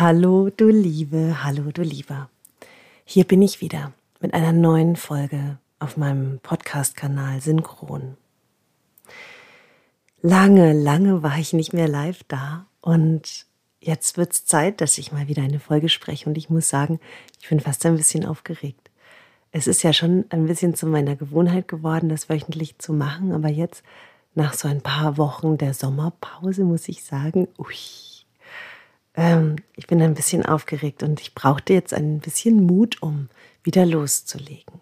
Hallo, du Liebe, hallo, du Lieber. Hier bin ich wieder mit einer neuen Folge auf meinem Podcast-Kanal Synchron. Lange, lange war ich nicht mehr live da und jetzt wird es Zeit, dass ich mal wieder eine Folge spreche und ich muss sagen, ich bin fast ein bisschen aufgeregt. Es ist ja schon ein bisschen zu meiner Gewohnheit geworden, das wöchentlich zu machen, aber jetzt nach so ein paar Wochen der Sommerpause muss ich sagen, ui, ähm, ich bin ein bisschen aufgeregt und ich brauchte jetzt ein bisschen Mut, um wieder loszulegen.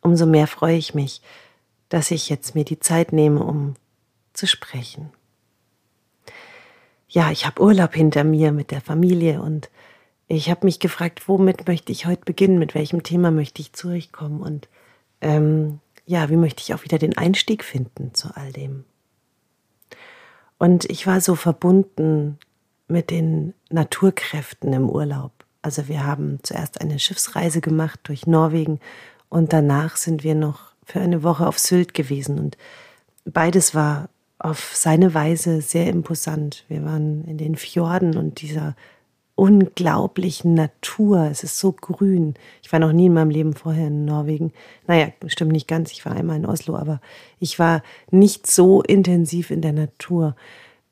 Umso mehr freue ich mich, dass ich jetzt mir die Zeit nehme, um zu sprechen. Ja, ich habe Urlaub hinter mir mit der Familie und ich habe mich gefragt, womit möchte ich heute beginnen, mit welchem Thema möchte ich zu euch kommen und ähm, ja, wie möchte ich auch wieder den Einstieg finden zu all dem. Und ich war so verbunden mit den Naturkräften im Urlaub. Also wir haben zuerst eine Schiffsreise gemacht durch Norwegen und danach sind wir noch für eine Woche auf Sylt gewesen und beides war auf seine Weise sehr imposant. Wir waren in den Fjorden und dieser unglaublichen Natur. Es ist so grün. Ich war noch nie in meinem Leben vorher in Norwegen. Naja, stimmt nicht ganz. Ich war einmal in Oslo, aber ich war nicht so intensiv in der Natur.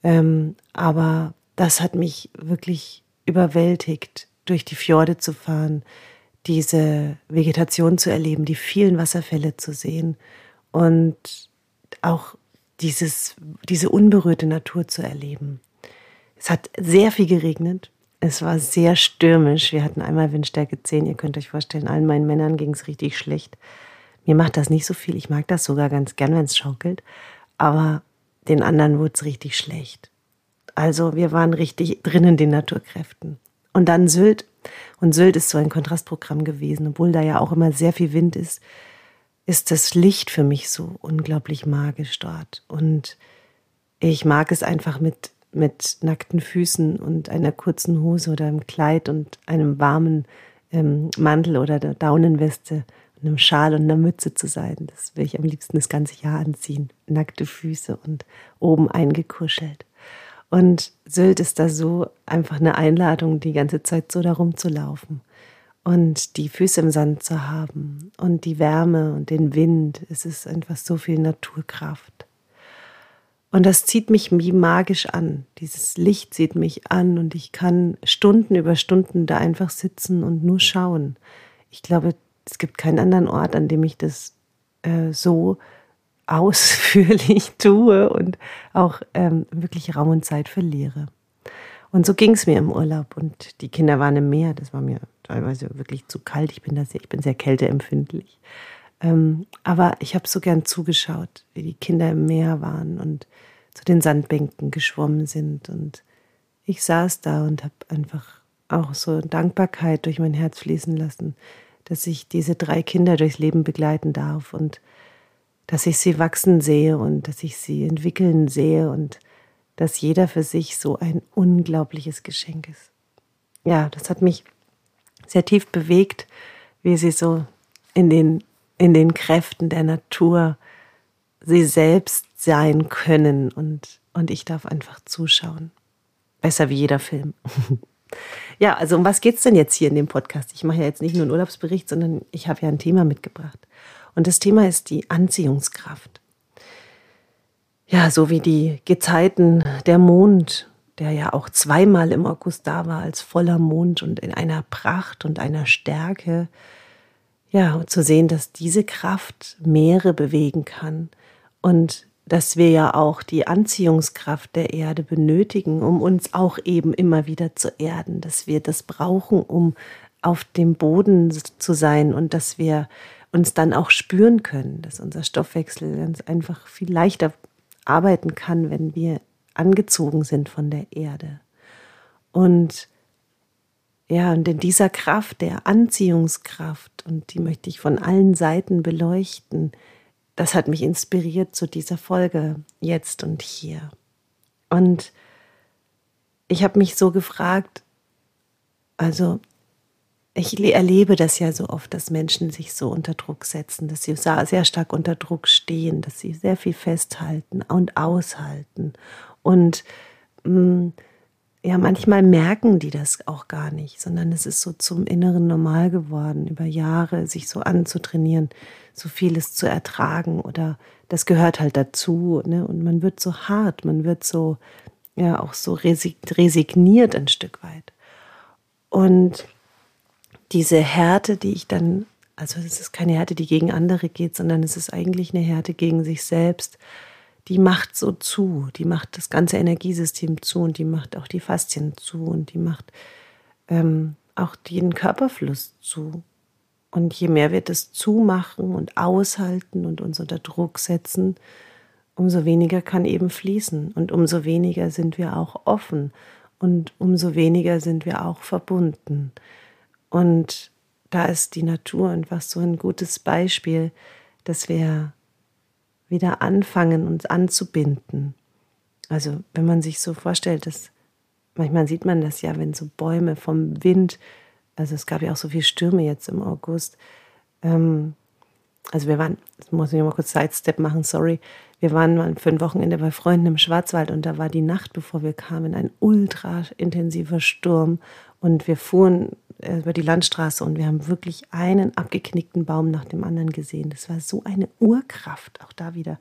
Ähm, aber das hat mich wirklich überwältigt, durch die Fjorde zu fahren, diese Vegetation zu erleben, die vielen Wasserfälle zu sehen und auch dieses, diese unberührte Natur zu erleben. Es hat sehr viel geregnet. Es war sehr stürmisch. Wir hatten einmal Windstärke 10. Ihr könnt euch vorstellen, allen meinen Männern ging es richtig schlecht. Mir macht das nicht so viel. Ich mag das sogar ganz gern, wenn es schaukelt. Aber den anderen wurde es richtig schlecht. Also wir waren richtig drin in den Naturkräften. Und dann Sylt. Und Sylt ist so ein Kontrastprogramm gewesen, obwohl da ja auch immer sehr viel Wind ist, ist das Licht für mich so unglaublich magisch dort. Und ich mag es einfach mit, mit nackten Füßen und einer kurzen Hose oder einem Kleid und einem warmen ähm, Mantel oder der Daunenweste und einem Schal und einer Mütze zu sein. Das will ich am liebsten das ganze Jahr anziehen. Nackte Füße und oben eingekuschelt. Und Sylt ist da so einfach eine Einladung, die ganze Zeit so darum zu laufen und die Füße im Sand zu haben und die Wärme und den Wind. Es ist einfach so viel Naturkraft. Und das zieht mich wie magisch an. Dieses Licht zieht mich an und ich kann Stunden über Stunden da einfach sitzen und nur schauen. Ich glaube, es gibt keinen anderen Ort, an dem ich das äh, so ausführlich tue und auch ähm, wirklich Raum und Zeit verliere. Und so ging es mir im Urlaub und die Kinder waren im Meer. Das war mir teilweise wirklich zu kalt. Ich bin, da sehr, ich bin sehr kälteempfindlich. Ähm, aber ich habe so gern zugeschaut, wie die Kinder im Meer waren und zu den Sandbänken geschwommen sind. Und ich saß da und habe einfach auch so Dankbarkeit durch mein Herz fließen lassen, dass ich diese drei Kinder durchs Leben begleiten darf und dass ich sie wachsen sehe und dass ich sie entwickeln sehe und dass jeder für sich so ein unglaubliches Geschenk ist. Ja, das hat mich sehr tief bewegt, wie sie so in den, in den Kräften der Natur sie selbst sein können und, und ich darf einfach zuschauen. Besser wie jeder Film. ja, also um was geht es denn jetzt hier in dem Podcast? Ich mache ja jetzt nicht nur einen Urlaubsbericht, sondern ich habe ja ein Thema mitgebracht. Und das Thema ist die Anziehungskraft. Ja, so wie die Gezeiten, der Mond, der ja auch zweimal im August da war als voller Mond und in einer Pracht und einer Stärke. Ja, zu sehen, dass diese Kraft Meere bewegen kann und dass wir ja auch die Anziehungskraft der Erde benötigen, um uns auch eben immer wieder zu erden, dass wir das brauchen, um auf dem Boden zu sein und dass wir uns dann auch spüren können, dass unser Stoffwechsel ganz einfach viel leichter arbeiten kann, wenn wir angezogen sind von der Erde. Und ja, und in dieser Kraft, der Anziehungskraft, und die möchte ich von allen Seiten beleuchten, das hat mich inspiriert zu dieser Folge jetzt und hier. Und ich habe mich so gefragt, also ich erlebe das ja so oft, dass Menschen sich so unter Druck setzen, dass sie sehr stark unter Druck stehen, dass sie sehr viel festhalten und aushalten. Und mm, ja, manchmal merken die das auch gar nicht, sondern es ist so zum inneren Normal geworden, über Jahre sich so anzutrainieren, so vieles zu ertragen oder das gehört halt dazu. Ne? Und man wird so hart, man wird so, ja, auch so resigniert ein Stück weit. Und diese Härte, die ich dann, also es ist keine Härte, die gegen andere geht, sondern es ist eigentlich eine Härte gegen sich selbst die macht so zu, die macht das ganze Energiesystem zu und die macht auch die Faszien zu und die macht ähm, auch den Körperfluss zu. Und je mehr wir das zumachen und aushalten und uns unter Druck setzen, umso weniger kann eben fließen und umso weniger sind wir auch offen und umso weniger sind wir auch verbunden. Und da ist die Natur einfach so ein gutes Beispiel, dass wir wieder anfangen, uns anzubinden. Also wenn man sich so vorstellt, dass manchmal sieht man das ja, wenn so Bäume vom Wind, also es gab ja auch so viele Stürme jetzt im August. Ähm, also wir waren, das muss ich mal kurz Sidestep machen, sorry. Wir waren mal für ein Wochenende bei Freunden im Schwarzwald und da war die Nacht, bevor wir kamen, ein ultra intensiver Sturm und wir fuhren äh, über die Landstraße und wir haben wirklich einen abgeknickten Baum nach dem anderen gesehen. Das war so eine Urkraft, auch da wieder,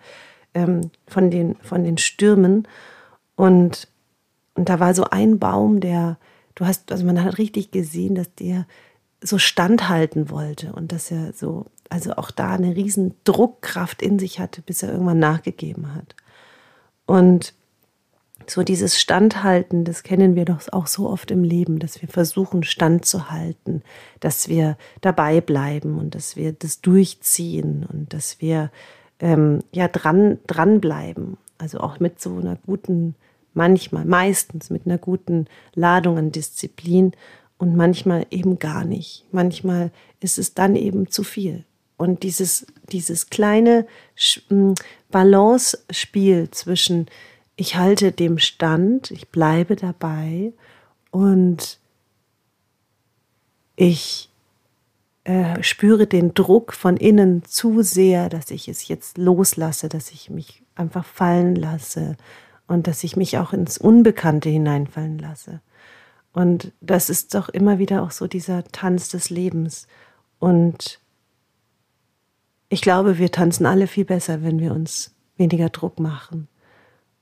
ähm, von, den, von den Stürmen. Und, und da war so ein Baum, der, du hast, also man hat richtig gesehen, dass der so standhalten wollte und dass er so, also auch da eine riesen Druckkraft in sich hatte, bis er irgendwann nachgegeben hat. Und so dieses Standhalten, das kennen wir doch auch so oft im Leben, dass wir versuchen, standzuhalten, dass wir dabei bleiben und dass wir das durchziehen und dass wir ähm, ja dran dranbleiben. Also auch mit so einer guten, manchmal, meistens mit einer guten Ladung an Disziplin und manchmal eben gar nicht. Manchmal ist es dann eben zu viel. Und dieses, dieses kleine Balance-Spiel zwischen ich halte dem Stand, ich bleibe dabei und ich äh, spüre den Druck von innen zu sehr, dass ich es jetzt loslasse, dass ich mich einfach fallen lasse und dass ich mich auch ins Unbekannte hineinfallen lasse. Und das ist doch immer wieder auch so dieser Tanz des Lebens. Und ich glaube, wir tanzen alle viel besser, wenn wir uns weniger Druck machen.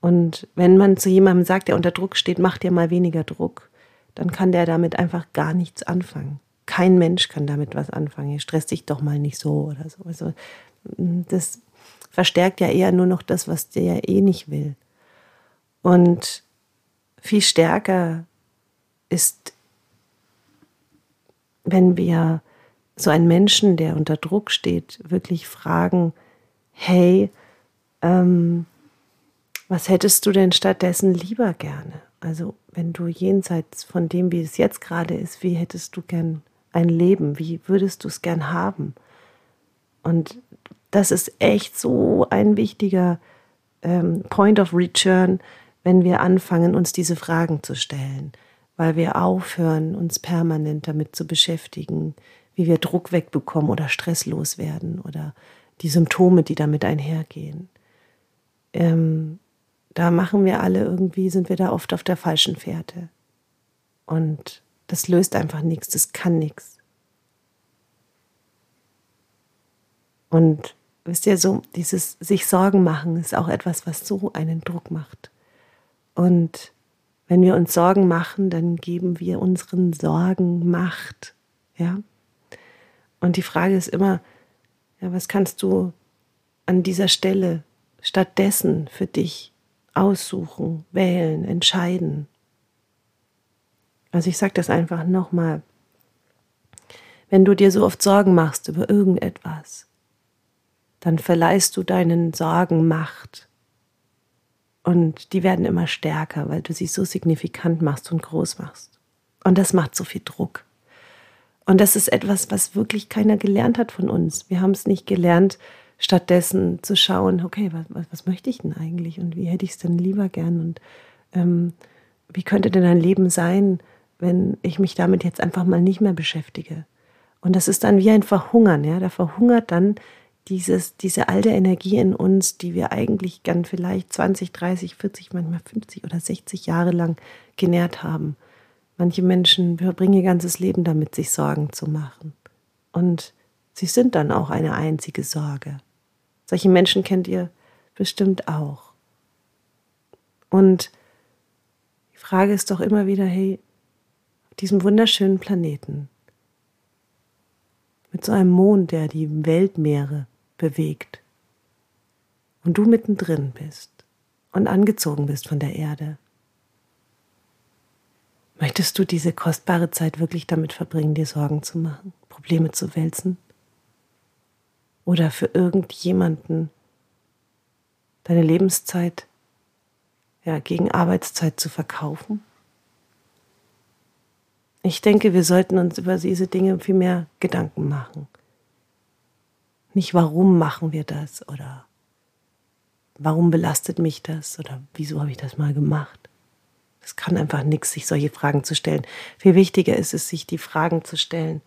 Und wenn man zu jemandem sagt, der unter Druck steht, mach dir mal weniger Druck, dann kann der damit einfach gar nichts anfangen. Kein Mensch kann damit was anfangen. Stress dich doch mal nicht so oder so. Also, mm, das verstärkt ja eher nur noch das, was der ja eh nicht will. Und viel stärker ist, wenn wir so einen Menschen, der unter Druck steht, wirklich fragen, hey, ähm, was hättest du denn stattdessen lieber gerne? Also wenn du jenseits von dem, wie es jetzt gerade ist, wie hättest du gern ein Leben? Wie würdest du es gern haben? Und das ist echt so ein wichtiger ähm, Point of Return, wenn wir anfangen, uns diese Fragen zu stellen, weil wir aufhören, uns permanent damit zu beschäftigen, wie wir Druck wegbekommen oder stresslos werden oder die Symptome, die damit einhergehen. Ähm, da machen wir alle irgendwie, sind wir da oft auf der falschen Fährte. Und das löst einfach nichts, das kann nichts. Und wisst ihr, so dieses sich Sorgen machen ist auch etwas, was so einen Druck macht. Und wenn wir uns Sorgen machen, dann geben wir unseren Sorgen Macht. Ja? Und die Frage ist immer, ja, was kannst du an dieser Stelle stattdessen für dich aussuchen, wählen, entscheiden. Also ich sage das einfach nochmal. Wenn du dir so oft Sorgen machst über irgendetwas, dann verleihst du deinen Sorgen Macht. Und die werden immer stärker, weil du sie so signifikant machst und groß machst. Und das macht so viel Druck. Und das ist etwas, was wirklich keiner gelernt hat von uns. Wir haben es nicht gelernt, stattdessen zu schauen, okay, was, was, möchte ich denn eigentlich und wie hätte ich es denn lieber gern und ähm, wie könnte denn ein Leben sein, wenn ich mich damit jetzt einfach mal nicht mehr beschäftige. Und das ist dann wie ein Verhungern, ja, da verhungert dann dieses, diese alte Energie in uns, die wir eigentlich gern vielleicht 20, 30, 40, manchmal 50 oder 60 Jahre lang genährt haben. Manche Menschen verbringen ihr ganzes Leben damit, sich Sorgen zu machen. Und sie sind dann auch eine einzige Sorge. Solche Menschen kennt ihr bestimmt auch. Und die Frage ist doch immer wieder, hey, auf diesem wunderschönen Planeten, mit so einem Mond, der die Weltmeere bewegt, und du mittendrin bist und angezogen bist von der Erde, möchtest du diese kostbare Zeit wirklich damit verbringen, dir Sorgen zu machen, Probleme zu wälzen? Oder für irgendjemanden deine Lebenszeit ja, gegen Arbeitszeit zu verkaufen? Ich denke, wir sollten uns über diese Dinge viel mehr Gedanken machen. Nicht warum machen wir das oder warum belastet mich das oder wieso habe ich das mal gemacht. Es kann einfach nichts, sich solche Fragen zu stellen. Viel wichtiger ist es, sich die Fragen zu stellen,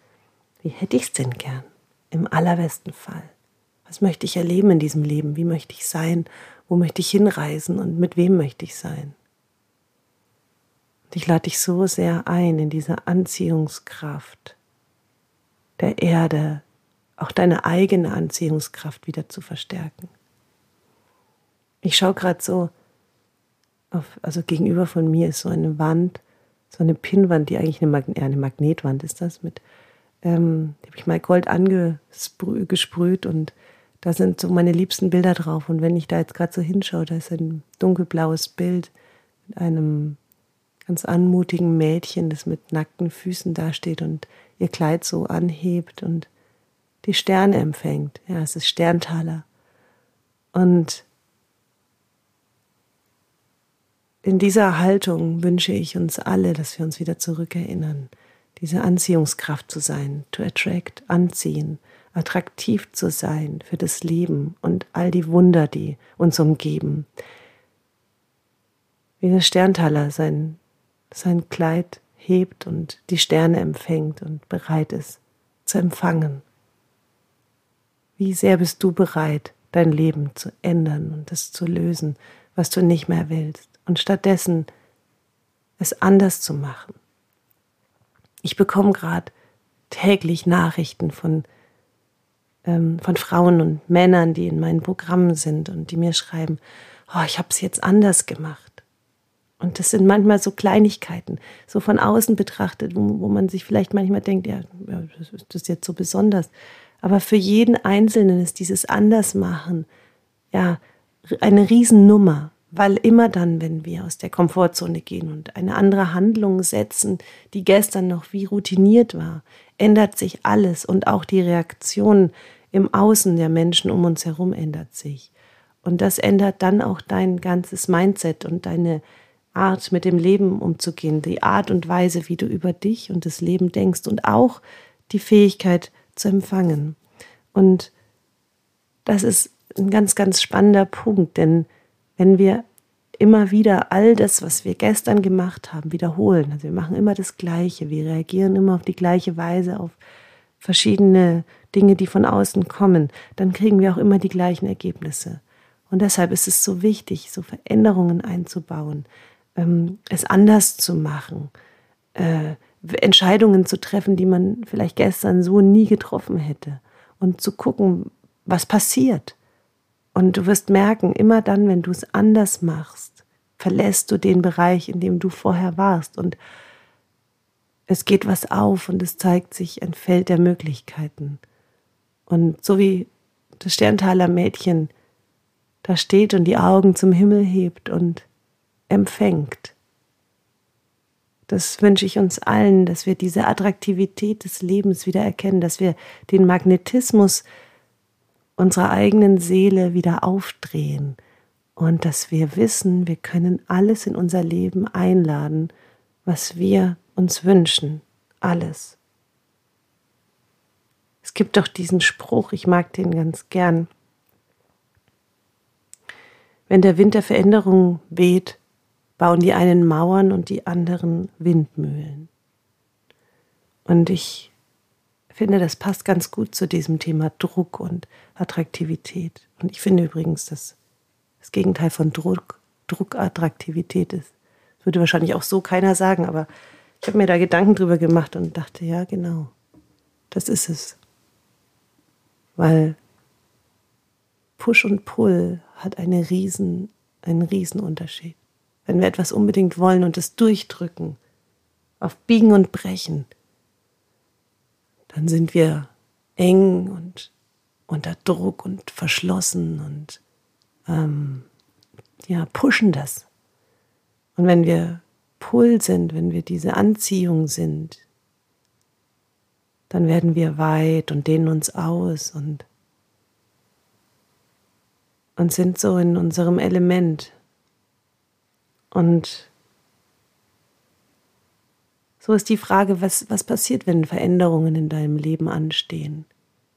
wie hätte ich es denn gern? Im allerbesten Fall. Was möchte ich erleben in diesem Leben? Wie möchte ich sein? Wo möchte ich hinreisen? Und mit wem möchte ich sein? Und ich lade dich so sehr ein in diese Anziehungskraft der Erde, auch deine eigene Anziehungskraft wieder zu verstärken. Ich schaue gerade so auf, also gegenüber von mir ist so eine Wand, so eine Pinnwand, die eigentlich eine, Magne eine Magnetwand ist das mit, ähm, die habe ich mal Gold angesprüht und da sind so meine liebsten Bilder drauf. Und wenn ich da jetzt gerade so hinschaue, da ist ein dunkelblaues Bild mit einem ganz anmutigen Mädchen, das mit nackten Füßen dasteht und ihr Kleid so anhebt und die Sterne empfängt. Ja, es ist Sterntaler. Und in dieser Haltung wünsche ich uns alle, dass wir uns wieder zurückerinnern, diese Anziehungskraft zu sein, to attract, anziehen, attraktiv zu sein für das Leben und all die Wunder, die uns umgeben. Wie der Sterntaler sein sein Kleid hebt und die Sterne empfängt und bereit ist zu empfangen. Wie sehr bist du bereit, dein Leben zu ändern und es zu lösen, was du nicht mehr willst, und stattdessen es anders zu machen. Ich bekomme gerade täglich Nachrichten von, ähm, von Frauen und Männern, die in meinen Programmen sind und die mir schreiben, oh, ich habe es jetzt anders gemacht. Und das sind manchmal so Kleinigkeiten, so von außen betrachtet, wo, wo man sich vielleicht manchmal denkt, ja, das ist das jetzt so besonders. Aber für jeden Einzelnen ist dieses Andersmachen ja eine Riesennummer, weil immer dann, wenn wir aus der Komfortzone gehen und eine andere Handlung setzen, die gestern noch wie routiniert war, ändert sich alles und auch die Reaktion im Außen der Menschen um uns herum ändert sich. Und das ändert dann auch dein ganzes Mindset und deine Art, mit dem Leben umzugehen, die Art und Weise, wie du über dich und das Leben denkst und auch die Fähigkeit zu empfangen. Und das ist ein ganz, ganz spannender Punkt, denn wenn wir immer wieder all das, was wir gestern gemacht haben, wiederholen, also wir machen immer das Gleiche, wir reagieren immer auf die gleiche Weise, auf verschiedene Dinge, die von außen kommen, dann kriegen wir auch immer die gleichen Ergebnisse. Und deshalb ist es so wichtig, so Veränderungen einzubauen, ähm, es anders zu machen, äh, Entscheidungen zu treffen, die man vielleicht gestern so nie getroffen hätte und zu gucken, was passiert. Und du wirst merken, immer dann, wenn du es anders machst, verlässt du den Bereich, in dem du vorher warst und es geht was auf und es zeigt sich ein Feld der Möglichkeiten. Und so wie das Sterntaler Mädchen da steht und die Augen zum Himmel hebt und empfängt. Das wünsche ich uns allen, dass wir diese Attraktivität des Lebens wieder erkennen, dass wir den Magnetismus unserer eigenen Seele wieder aufdrehen und dass wir wissen, wir können alles in unser Leben einladen, was wir uns wünschen. Alles. Es gibt doch diesen Spruch, ich mag den ganz gern. Wenn der Wind der Veränderung weht, bauen die einen Mauern und die anderen Windmühlen. Und ich finde, das passt ganz gut zu diesem Thema Druck und Attraktivität. Und ich finde übrigens, dass das Gegenteil von Druck Druckattraktivität ist. Es Würde wahrscheinlich auch so keiner sagen, aber ich habe mir da Gedanken drüber gemacht und dachte, ja, genau, das ist es. Weil Push und Pull hat eine riesen, einen Riesenunterschied. Wenn wir etwas unbedingt wollen und es durchdrücken, auf Biegen und Brechen, dann sind wir eng und unter Druck und verschlossen und ähm, ja, pushen das. Und wenn wir Pull sind, wenn wir diese Anziehung sind, dann werden wir weit und dehnen uns aus und, und sind so in unserem Element. Und so ist die Frage, was, was passiert, wenn Veränderungen in deinem Leben anstehen?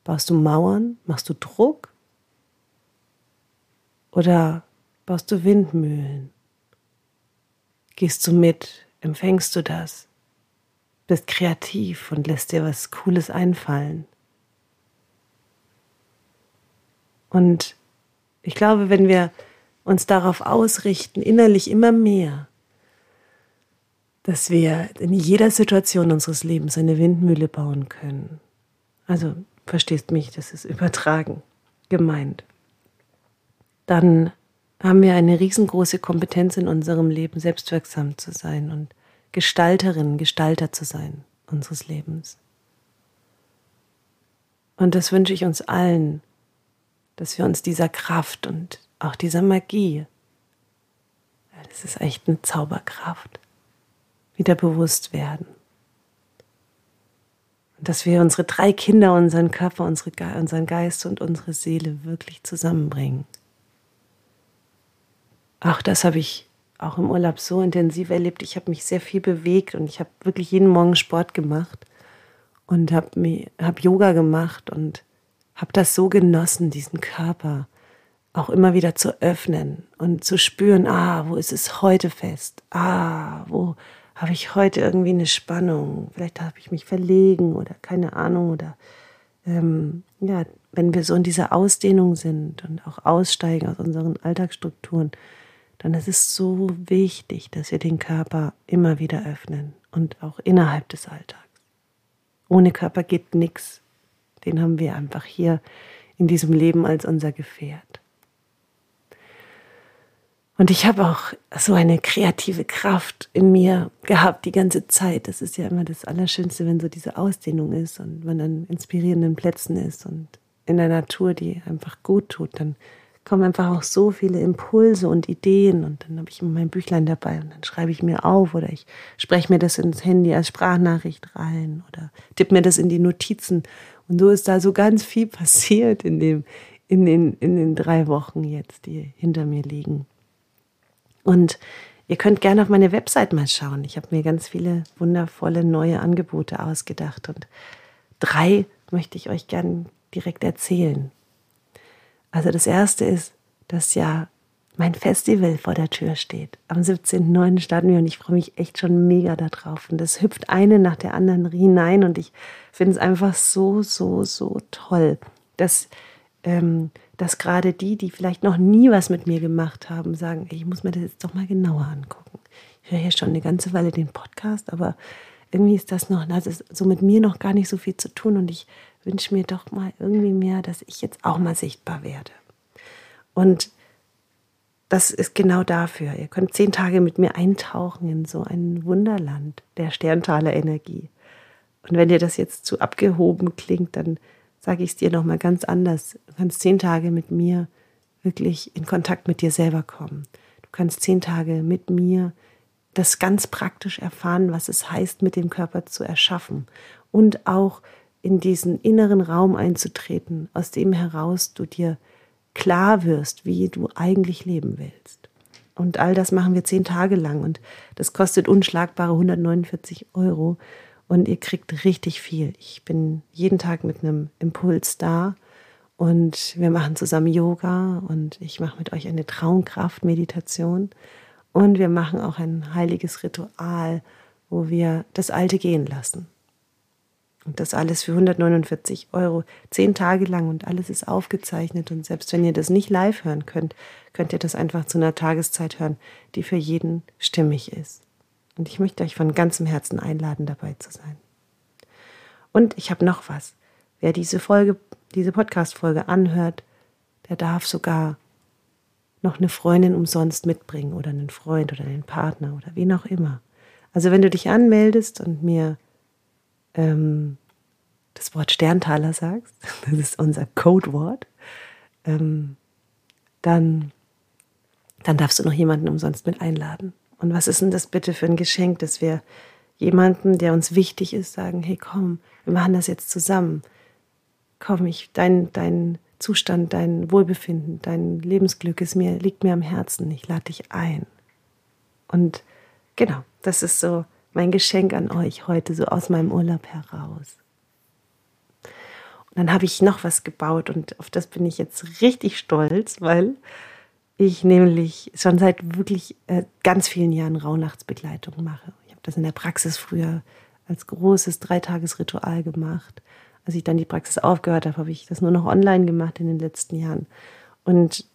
Baust du Mauern? Machst du Druck? Oder baust du Windmühlen? Gehst du mit? Empfängst du das? Bist kreativ und lässt dir was Cooles einfallen. Und ich glaube, wenn wir uns darauf ausrichten, innerlich immer mehr, dass wir in jeder Situation unseres Lebens eine Windmühle bauen können. Also, verstehst mich, das ist übertragen gemeint. Dann haben wir eine riesengroße Kompetenz in unserem Leben, selbstwirksam zu sein und Gestalterin, Gestalter zu sein unseres Lebens. Und das wünsche ich uns allen, dass wir uns dieser Kraft und auch dieser Magie, das ist echt eine Zauberkraft, wieder bewusst werden. Und dass wir unsere drei Kinder, unseren Körper, unsere Ge unseren Geist und unsere Seele wirklich zusammenbringen. Auch das habe ich auch im Urlaub so intensiv erlebt. Ich habe mich sehr viel bewegt und ich habe wirklich jeden Morgen Sport gemacht und habe hab Yoga gemacht und habe das so genossen, diesen Körper auch immer wieder zu öffnen und zu spüren, ah, wo ist es heute fest? Ah, wo habe ich heute irgendwie eine Spannung? Vielleicht habe ich mich verlegen oder keine Ahnung oder ähm, ja, wenn wir so in dieser Ausdehnung sind und auch aussteigen aus unseren Alltagsstrukturen, dann ist es so wichtig, dass wir den Körper immer wieder öffnen und auch innerhalb des Alltags. Ohne Körper geht nichts. Den haben wir einfach hier in diesem Leben als unser Gefährt. Und ich habe auch so eine kreative Kraft in mir gehabt die ganze Zeit. Das ist ja immer das Allerschönste, wenn so diese Ausdehnung ist und man an inspirierenden Plätzen ist und in der Natur, die einfach gut tut, dann kommen einfach auch so viele Impulse und Ideen und dann habe ich immer mein Büchlein dabei und dann schreibe ich mir auf oder ich spreche mir das ins Handy als Sprachnachricht rein oder tippe mir das in die Notizen und so ist da so ganz viel passiert in dem in den in den drei Wochen jetzt, die hinter mir liegen. Und ihr könnt gerne auf meine Website mal schauen. Ich habe mir ganz viele wundervolle neue Angebote ausgedacht und drei möchte ich euch gerne direkt erzählen. Also das erste ist, dass ja mein Festival vor der Tür steht. Am 17.09. starten wir und ich freue mich echt schon mega darauf. Und das hüpft eine nach der anderen hinein und ich finde es einfach so, so, so toll, dass, ähm, dass gerade die, die vielleicht noch nie was mit mir gemacht haben, sagen, ich muss mir das jetzt doch mal genauer angucken. Ich höre hier schon eine ganze Weile den Podcast, aber irgendwie ist das noch, das ist so mit mir noch gar nicht so viel zu tun und ich wünsche mir doch mal irgendwie mehr, dass ich jetzt auch mal sichtbar werde. Und das ist genau dafür. Ihr könnt zehn Tage mit mir eintauchen in so ein Wunderland der Sterntaler Energie. Und wenn dir das jetzt zu abgehoben klingt, dann sage ich es dir nochmal ganz anders. Du kannst zehn Tage mit mir wirklich in Kontakt mit dir selber kommen. Du kannst zehn Tage mit mir das ganz praktisch erfahren, was es heißt, mit dem Körper zu erschaffen und auch in diesen inneren Raum einzutreten, aus dem heraus du dir klar wirst, wie du eigentlich leben willst. Und all das machen wir zehn Tage lang und das kostet unschlagbare 149 Euro und ihr kriegt richtig viel. Ich bin jeden Tag mit einem Impuls da und wir machen zusammen Yoga und ich mache mit euch eine Traumkraft-Meditation und wir machen auch ein heiliges Ritual, wo wir das Alte gehen lassen. Und das alles für 149 Euro, zehn Tage lang und alles ist aufgezeichnet. Und selbst wenn ihr das nicht live hören könnt, könnt ihr das einfach zu einer Tageszeit hören, die für jeden stimmig ist. Und ich möchte euch von ganzem Herzen einladen, dabei zu sein. Und ich habe noch was. Wer diese Folge, diese Podcast-Folge anhört, der darf sogar noch eine Freundin umsonst mitbringen oder einen Freund oder einen Partner oder wen auch immer. Also wenn du dich anmeldest und mir ähm, das Wort Sterntaler sagst, das ist unser Codewort, ähm, dann, dann darfst du noch jemanden umsonst mit einladen. Und was ist denn das bitte für ein Geschenk, dass wir jemanden, der uns wichtig ist, sagen, hey komm, wir machen das jetzt zusammen. Komm, ich, dein, dein Zustand, dein Wohlbefinden, dein Lebensglück ist mir, liegt mir am Herzen. Ich lade dich ein. Und genau, das ist so mein Geschenk an euch heute, so aus meinem Urlaub heraus. Und dann habe ich noch was gebaut und auf das bin ich jetzt richtig stolz, weil ich nämlich schon seit wirklich äh, ganz vielen Jahren Rauhnachtsbegleitung mache. Ich habe das in der Praxis früher als großes Dreitagesritual gemacht. Als ich dann die Praxis aufgehört habe, habe ich das nur noch online gemacht in den letzten Jahren. Und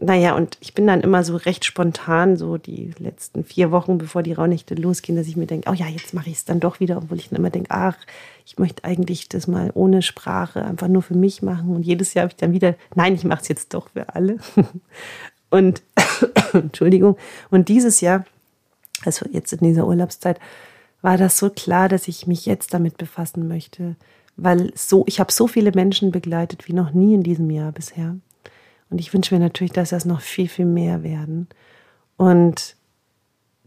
naja, und ich bin dann immer so recht spontan, so die letzten vier Wochen, bevor die Rauhnächte losgehen, dass ich mir denke, oh ja, jetzt mache ich es dann doch wieder, obwohl ich dann immer denke, ach, ich möchte eigentlich das mal ohne Sprache einfach nur für mich machen. Und jedes Jahr habe ich dann wieder, nein, ich mache es jetzt doch für alle. Und Entschuldigung, und dieses Jahr, also jetzt in dieser Urlaubszeit, war das so klar, dass ich mich jetzt damit befassen möchte, weil so, ich habe so viele Menschen begleitet wie noch nie in diesem Jahr bisher. Und ich wünsche mir natürlich, dass das noch viel, viel mehr werden. Und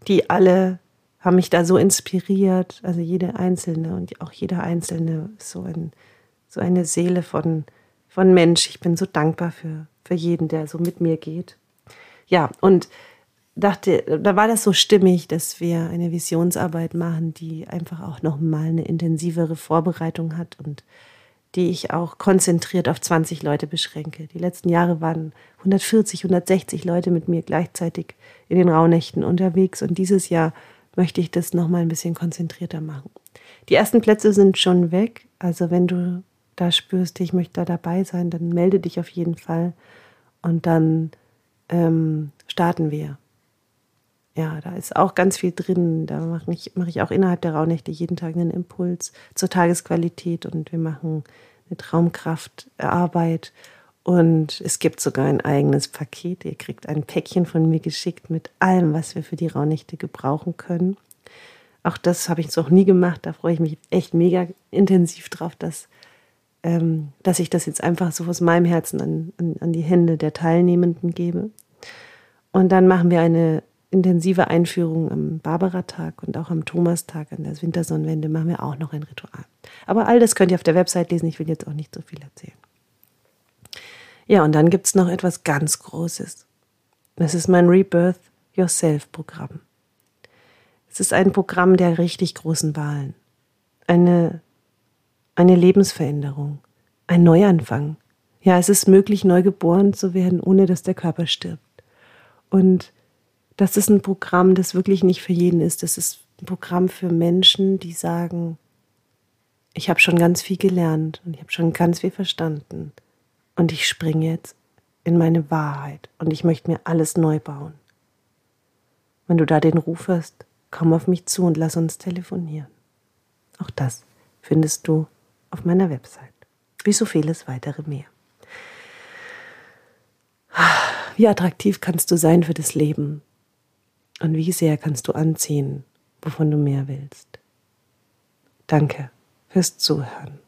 die alle haben mich da so inspiriert, also jede Einzelne und auch jeder Einzelne so, ein, so eine Seele von, von Mensch. Ich bin so dankbar für, für jeden, der so mit mir geht. Ja, und dachte, da war das so stimmig, dass wir eine Visionsarbeit machen, die einfach auch nochmal eine intensivere Vorbereitung hat und die ich auch konzentriert auf 20 Leute beschränke. Die letzten Jahre waren 140, 160 Leute mit mir gleichzeitig in den Rauhnächten unterwegs und dieses Jahr möchte ich das nochmal ein bisschen konzentrierter machen. Die ersten Plätze sind schon weg, also wenn du da spürst, ich möchte da dabei sein, dann melde dich auf jeden Fall und dann ähm, starten wir. Ja, da ist auch ganz viel drin. Da mache ich, mache ich auch innerhalb der Rauhnächte jeden Tag einen Impuls zur Tagesqualität und wir machen eine Traumkraftarbeit. Und es gibt sogar ein eigenes Paket. Ihr kriegt ein Päckchen von mir geschickt mit allem, was wir für die Rauhnächte gebrauchen können. Auch das habe ich noch nie gemacht. Da freue ich mich echt mega intensiv drauf, dass, ähm, dass ich das jetzt einfach so aus meinem Herzen an, an, an die Hände der Teilnehmenden gebe. Und dann machen wir eine intensive Einführung am Barbara-Tag und auch am Thomas-Tag an der Wintersonnenwende machen wir auch noch ein Ritual. Aber all das könnt ihr auf der Website lesen. Ich will jetzt auch nicht so viel erzählen. Ja, und dann gibt es noch etwas ganz Großes. Das ist mein Rebirth Yourself-Programm. Es ist ein Programm der richtig großen Wahlen. Eine, eine Lebensveränderung. Ein Neuanfang. Ja, es ist möglich, neu geboren zu werden, ohne dass der Körper stirbt. Und das ist ein Programm, das wirklich nicht für jeden ist. Das ist ein Programm für Menschen, die sagen, ich habe schon ganz viel gelernt und ich habe schon ganz viel verstanden. Und ich springe jetzt in meine Wahrheit und ich möchte mir alles neu bauen. Wenn du da den Ruf hast, komm auf mich zu und lass uns telefonieren. Auch das findest du auf meiner Website. Wie so vieles weitere mehr. Wie attraktiv kannst du sein für das Leben? Und wie sehr kannst du anziehen, wovon du mehr willst? Danke fürs Zuhören.